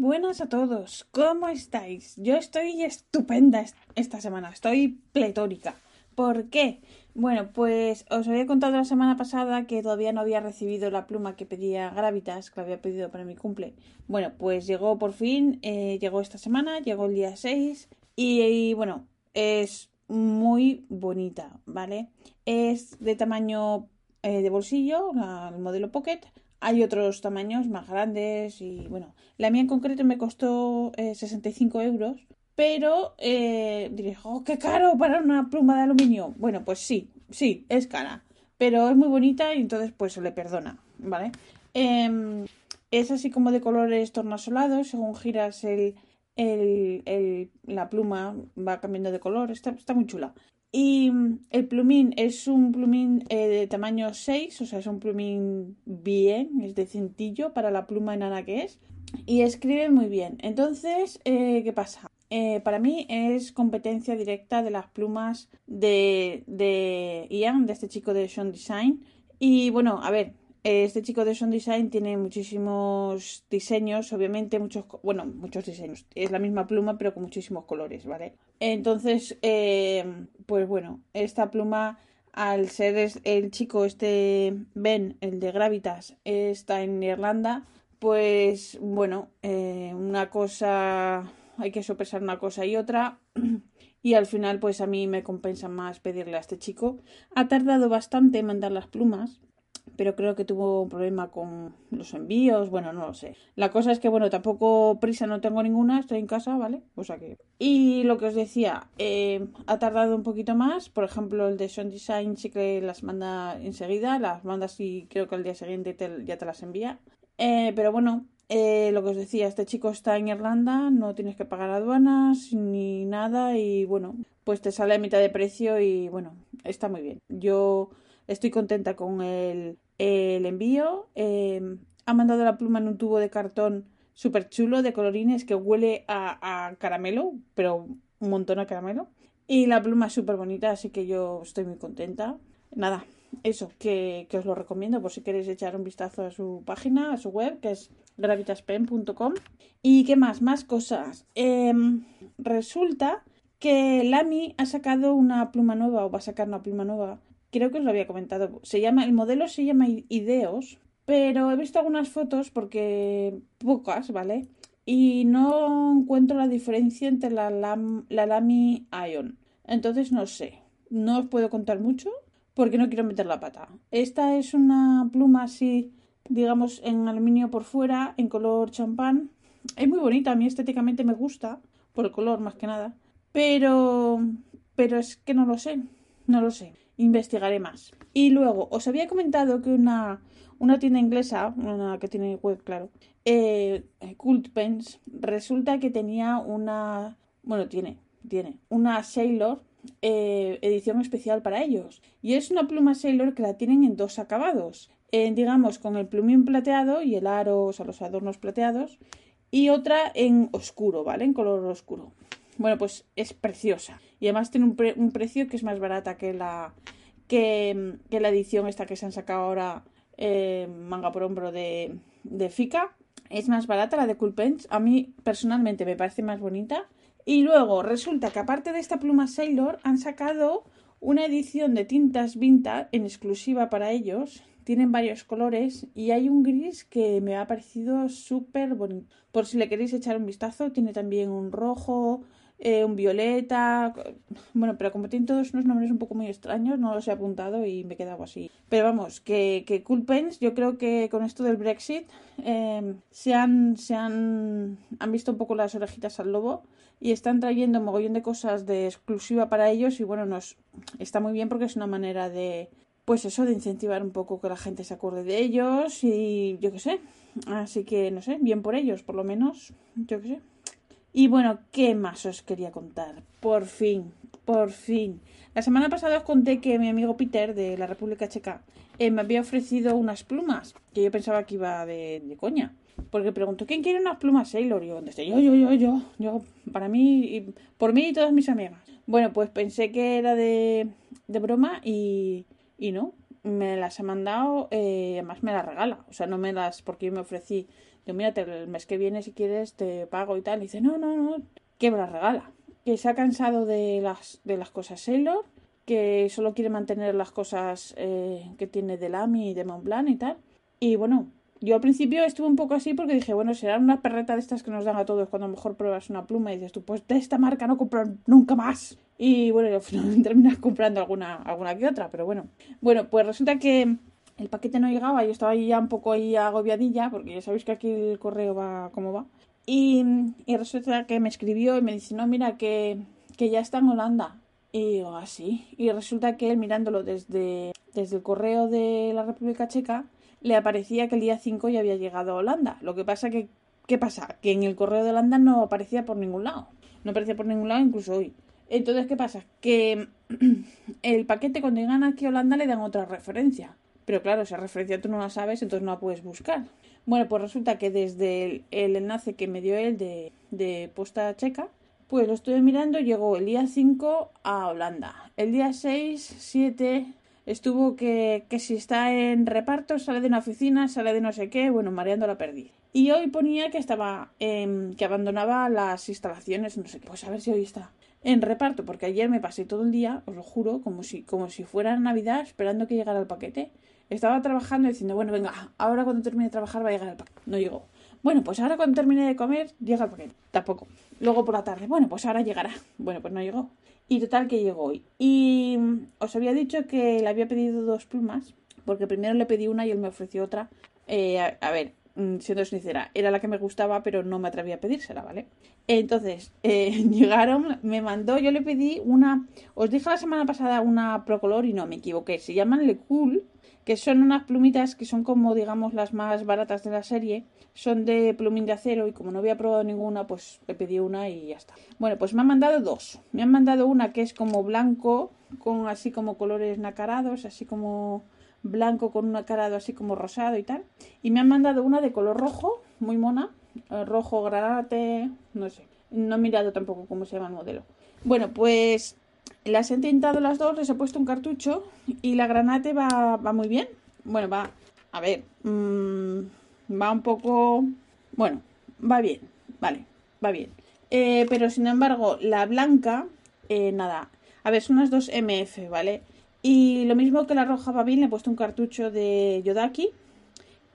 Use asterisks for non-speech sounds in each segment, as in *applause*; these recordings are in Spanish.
buenas a todos, ¿cómo estáis? Yo estoy estupenda esta semana, estoy pletórica. ¿Por qué? Bueno, pues os había contado la semana pasada que todavía no había recibido la pluma que pedía Gravitas, que la había pedido para mi cumple. Bueno, pues llegó por fin, eh, llegó esta semana, llegó el día 6 y, bueno, es muy bonita, ¿vale? Es de tamaño eh, de bolsillo, el modelo Pocket, hay otros tamaños más grandes y bueno, la mía en concreto me costó 65 eh, euros, pero eh, oh, qué caro para una pluma de aluminio. Bueno, pues sí, sí, es cara, pero es muy bonita y entonces pues se le perdona, ¿vale? Em, es así como de colores tornasolados, según giras el, el, la pluma va cambiando de color, está, está muy chula. Y mm, el plumín es un plumín eh, de tamaño 6, o sea, es un plumín bien, es decentillo para la pluma enana que es. Y escribe muy bien. Entonces, eh, ¿qué pasa? Eh, para mí es competencia directa de las plumas de, de Ian, de este chico de Sean Design. Y bueno, a ver, este chico de Sound Design tiene muchísimos diseños, obviamente, muchos, bueno, muchos diseños. Es la misma pluma, pero con muchísimos colores, ¿vale? Entonces, eh, pues bueno, esta pluma, al ser el chico, este Ben, el de Gravitas, está en Irlanda, pues bueno, eh, una cosa, hay que sopesar una cosa y otra. *clears throat* Y al final, pues a mí me compensa más pedirle a este chico. Ha tardado bastante en mandar las plumas, pero creo que tuvo un problema con los envíos, bueno, no lo sé. La cosa es que, bueno, tampoco prisa no tengo ninguna, estoy en casa, ¿vale? O sea que... Y lo que os decía, eh, ha tardado un poquito más, por ejemplo, el de Sound Design sí que las manda enseguida, las manda y creo que al día siguiente ya te las envía. Eh, pero bueno, eh, lo que os decía, este chico está en Irlanda, no tienes que pagar aduanas ni nada y bueno, pues te sale a mitad de precio y bueno, está muy bien. Yo estoy contenta con el, el envío. Em, ha mandado la pluma en un tubo de cartón súper chulo de colorines que huele a, caramelo, pero un montón a caramelo. Y la pluma es súper bonita, así que yo estoy muy contenta. Nada, eso, que, os lo recomiendo por si queréis echar un vistazo a su página, a su web, que es gravitaspen.com. ¿Y qué más? Más cosas. Em, resulta que Lamy ha sacado una pluma nueva, o va a sacar una pluma nueva, creo que os lo había comentado. Se llama, el modelo se llama Ideos, pero he visto algunas fotos porque pocas, ¿vale? Y no encuentro la diferencia entre la, la Lamy Ion. Entonces no sé. No os puedo contar mucho porque no quiero meter la pata. Esta es una pluma así, digamos, en aluminio por fuera, en color champán. Es muy bonita, a mí estéticamente me gusta, por el color más que nada. Pero, pero es que no lo sé, no lo sé investigaré más. Y luego, os había comentado que una, una tienda inglesa, una que tiene web, claro, eh, Cult Pens, resulta que tenía una, bueno, tiene, tiene una Sailor eh, edición especial para ellos. Y es una pluma Sailor que la tienen en dos acabados. digamos, con el plumín plateado y el aro, o sea, los adornos plateados. Y otra en oscuro, ¿vale? En color oscuro. Bueno, pues es preciosa. Y además tiene un, precio que es más barata que la, que, la edición esta que se han sacado ahora eh, manga por hombro de, de Fika. Es más barata la de Cool Pens. A mí personalmente me parece más bonita. Y luego resulta que aparte de esta pluma Sailor han sacado una edición de tintas Vinta en exclusiva para ellos. Tienen varios colores y hay un gris que me ha parecido súper bonito. Por si le queréis echar un vistazo, tiene también un rojo, eh, un violeta. Bueno, pero como tienen todos unos nombres un poco muy extraños, no los he apuntado y me he quedado así. Pero vamos, que, que Cool Pens, yo creo que con esto del Brexit em, se, han, se han, han visto un poco las orejitas al lobo y están trayendo un mogollón de cosas de exclusiva para ellos y bueno, nos está muy bien porque es una manera de, pues eso, de incentivar un poco que la gente se acuerde de ellos y yo qué sé, Así que, no sé, bien por ellos, por lo menos, yo qué sé. Y bueno, ¿qué más os quería contar? Por fin, por fin. La semana pasada os conté que mi amigo Peter de la República Checa eh, me había ofrecido unas plumas, que yo pensaba que iba de, coña. Porque preguntó, ¿quién quiere unas plumas Sailor? Y yo yo, yo, yo, yo, yo, para mí, y, por mí y todas mis amigas. Bueno, pues pensé que era de, de broma y, y no, me las ha mandado, eh, además me las regala, o sea, no me las, porque yo me ofrecí, mírate, el mes que viene si quieres te pago y tal, y dice, no, no, no, que me regala, que se ha cansado de las, de las cosas Sailor, que solo quiere mantener las cosas eh, que tiene de Lamy y de Montblanc y tal, y bueno, yo al principio estuve un poco así porque dije, bueno, será una perreta de estas que nos dan a todos cuando mejor pruebas una pluma y dices tú, pues de esta marca no compro nunca más. Y bueno, al final *laughs* terminas comprando alguna, alguna que otra, pero bueno. Bueno, pues resulta que el paquete no llegaba, yo estaba ya un poco agobiadilla, porque ya sabéis que aquí el correo va como va. Y, resulta que me escribió y me dice, no, mira, que, ya está en Holanda. Y digo, así. Ah, y resulta que él mirándolo desde, desde el correo de la República Checa, le aparecía que el día 5 ya había llegado a Holanda. Lo que pasa que, ¿qué pasa? Que en el correo de Holanda no aparecía por ningún lado. No aparecía por ningún lado incluso hoy. Entonces, ¿qué pasa? Que *clears throat* el paquete cuando llegan aquí a Holanda le dan otra referencia. Pero claro, esa referencia tú no la sabes, entonces no la puedes buscar. Bueno, pues resulta que desde el, enlace que me dio él de, de posta checa, pues lo estuve mirando, llegó el día 5 a Holanda. El día 6, 7, estuvo que, que si está en reparto, sale de una oficina, sale de no sé qué, bueno, mareando la perdí. Y hoy ponía que estaba, eh, que abandonaba las instalaciones, no sé qué, pues a ver si hoy está en reparto, porque ayer me pasé todo el día, os lo juro, como si, como si fuera Navidad, esperando que llegara el paquete. Estaba trabajando diciendo, bueno, venga, ahora cuando termine de trabajar va a llegar el paquete. No llegó. Bueno, pues ahora cuando termine de comer, llega el paquete. Tampoco. Luego por la tarde, bueno, pues ahora llegará. Bueno, pues no llegó. Y total que llegó hoy. Y mm, os había dicho que le había pedido dos plumas, porque primero le pedí una y él me ofreció otra. Eh, a, ver, siendo sincera, era la que me gustaba, pero no me atreví a pedírsela, ¿vale? Entonces, *laughs* eh, llegaron, me mandó, yo le pedí una, os dije la semana pasada una Procolor y no, me equivoqué, se llaman Le Cool, que son unas plumitas que son como, digamos, las más baratas de la serie, son de plumín de acero y como no había probado ninguna, pues le pedí una y ya está. Bueno, pues me han mandado dos. Me han mandado una que es como blanco, con así como colores nacarados, así como blanco con un nacarado así como rosado y tal. Y me han mandado una de color rojo, muy mona, eh, rojo granate, no sé. No he mirado tampoco cómo se llama el modelo. Bueno, pues las he tintado las dos, les he puesto un cartucho y la granate va, va muy bien. Bueno, va, a ver, mmm, va un poco... Bueno, va bien, vale, va bien. Eh, pero sin embargo, la blanca, eh, nada. A ver, son unas dos MF, ¿vale? Y lo mismo que la roja va bien, le he puesto un cartucho de Yodaki.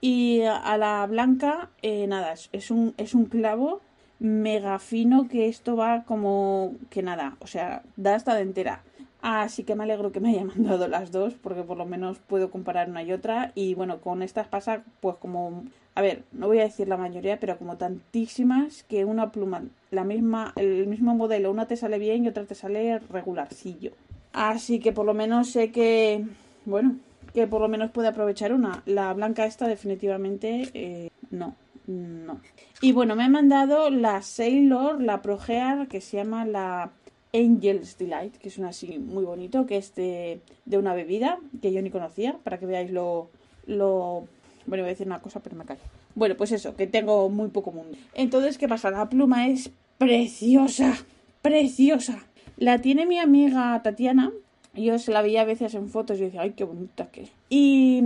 Y a la blanca, eh, nada, es un, es un clavo mega fino que esto va como que nada, o sea, da hasta de entera. Así que me alegro que me haya *laughs* mandado las dos, porque por lo menos puedo comparar una y otra. Y bueno, con estas pasa pues como, a ver, no voy a decir la mayoría, pero como tantísimas que una pluma, la misma, el mismo modelo, una te sale bien y otra te sale regularcillo. Así que por lo menos sé que, bueno, que por lo menos puede aprovechar una. La blanca esta definitivamente eh, no, no. Y bueno, me ha mandado la Sailor, la Progear, que se llama la Angel's Delight, que es una así muy bonito, que es de, una bebida que yo ni conocía, para que veáis lo, lo... Bueno, voy a decir una cosa, pero me callo. Bueno, pues eso, que tengo muy poco mundo. Entonces, ¿qué pasa? La pluma es preciosa, preciosa. La tiene mi amiga Tatiana. Yo se la veía a veces en fotos y decía, ay, qué bonita que. Y,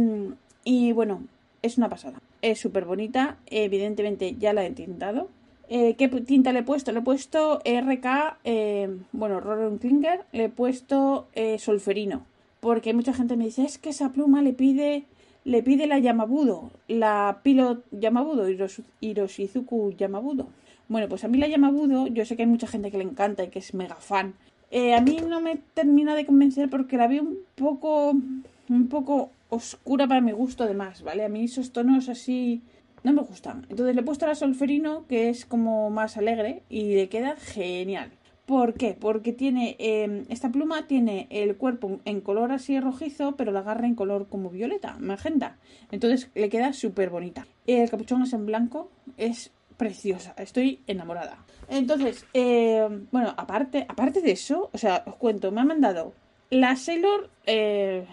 y bueno, es una pasada. Es súper bonita. Evidentemente ya la he tintado. Eh, ¿Qué tinta le he puesto? Le he puesto RK, eh, bueno, Roland Klinger, le he puesto eh, solferino. Porque mucha gente me dice, es que esa pluma le pide, le pide la Yamabudo, la Pilot Yamabudo, Hiroshizuku Yamabudo. Bueno, pues a mí la Yamabudo, yo sé que hay mucha gente que le encanta y que es mega fan. a mí no me termina de convencer porque la veo un poco, un poco oscura para mi gusto además, ¿vale? A mí esos tonos así no me gustan. Entonces le he puesto la solferino, que es como más alegre, y le queda genial. ¿Por qué? Porque tiene eh, esta pluma tiene el cuerpo en color así rojizo, pero la garra en color como violeta, magenta. Entonces le queda súper bonita. El capuchón es en blanco, es preciosa, estoy enamorada. Entonces, eh, bueno, aparte, aparte de eso, o sea, os cuento, me ha mandado la Sailor, eh,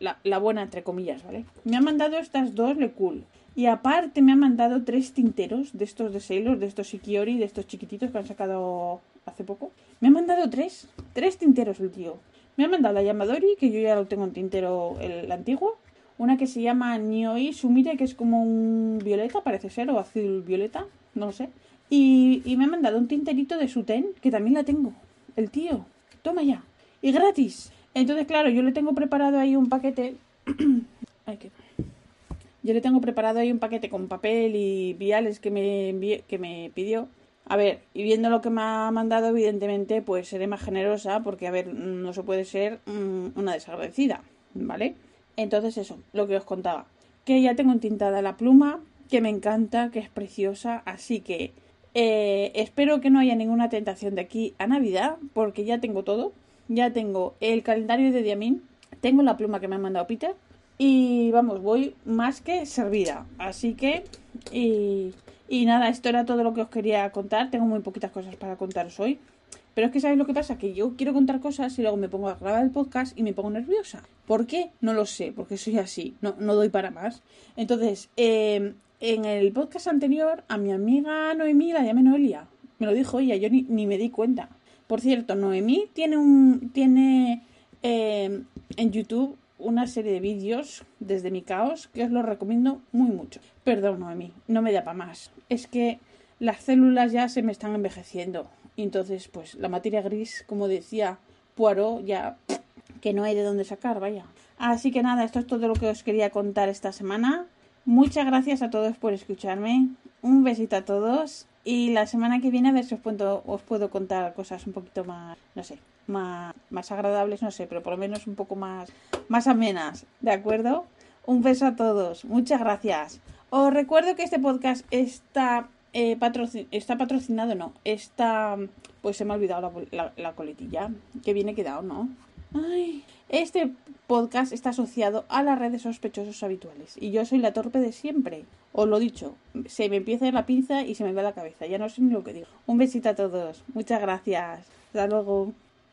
la, buena entre comillas, ¿vale? Me ha mandado estas dos Le Cool. Y aparte me ha mandado tres tinteros de estos de Sailor, de estos Shikiori, de estos chiquititos que han sacado hace poco. Me ha mandado tres, tres tinteros el tío. Me ha mandado la Yamadori, que yo ya lo tengo en tintero el antiguo. Una que se llama Nioi Sumire, que es como un violeta, parece ser, o azul violeta, no lo sé. Y, y me ha mandado un tinterito de Suten, que también la tengo. El tío. Toma ya. Y gratis. Entonces, claro, yo le tengo preparado ahí un paquete. *clears throat* Ay, que... Yo le tengo preparado ahí un paquete con papel y viales que me, envié, que me pidió. A ver, y viendo lo que me ha mandado, evidentemente, pues seré más generosa, porque, a ver, no se puede ser mmm, una desagradecida, ¿vale? Entonces, eso, lo que os contaba. Que ya tengo entintada la pluma, que me encanta, que es preciosa, así que eh, espero que no haya ninguna tentación de aquí a Navidad, porque ya tengo todo. Ya tengo el calendario de Diamín, tengo la pluma que me ha mandado Peter, y vamos, voy más que servida. Así que, y, y nada, esto era todo lo que os quería contar. Tengo muy poquitas cosas para contaros hoy. Pero es que ¿sabéis lo que pasa? Que yo quiero contar cosas y luego me pongo a grabar el podcast y me pongo nerviosa. ¿Por qué? No lo sé, porque soy así, no, no doy para más. Entonces, eh, en el podcast anterior, a mi amiga Noemí la llamé Noelia. Me lo dijo ella, yo ni, ni me di cuenta. Por cierto, Noemí tiene un. tiene eh, en YouTube una serie de vídeos desde mi caos que os lo recomiendo muy mucho. Perdón, Noemí, no me da para más. Es que las células ya se me están envejeciendo. Y entonces, pues la materia gris, como decía Poirot, ya que no hay de dónde sacar, vaya. Así que nada, esto es todo lo que os quería contar esta semana. Muchas gracias a todos por escucharme. Un besito a todos. Y la semana que viene a ver si os puedo, os puedo contar cosas un poquito más, no sé, más, más agradables, no sé, pero por lo menos un poco más, más amenas, ¿de acuerdo? Un beso a todos. Muchas gracias. Os recuerdo que este podcast está eh, está patrocinado, no. Está. Pues se me ha olvidado la coletilla. Que viene quedado, ¿no? Ay. Este podcast está asociado a las redes sospechosos habituales. Y yo soy la torpe de siempre. Os lo dicho, se me empieza la pinza y se me va la cabeza. Ya no sé ni lo que digo. Un besito a todos. Muchas gracias. Hasta luego.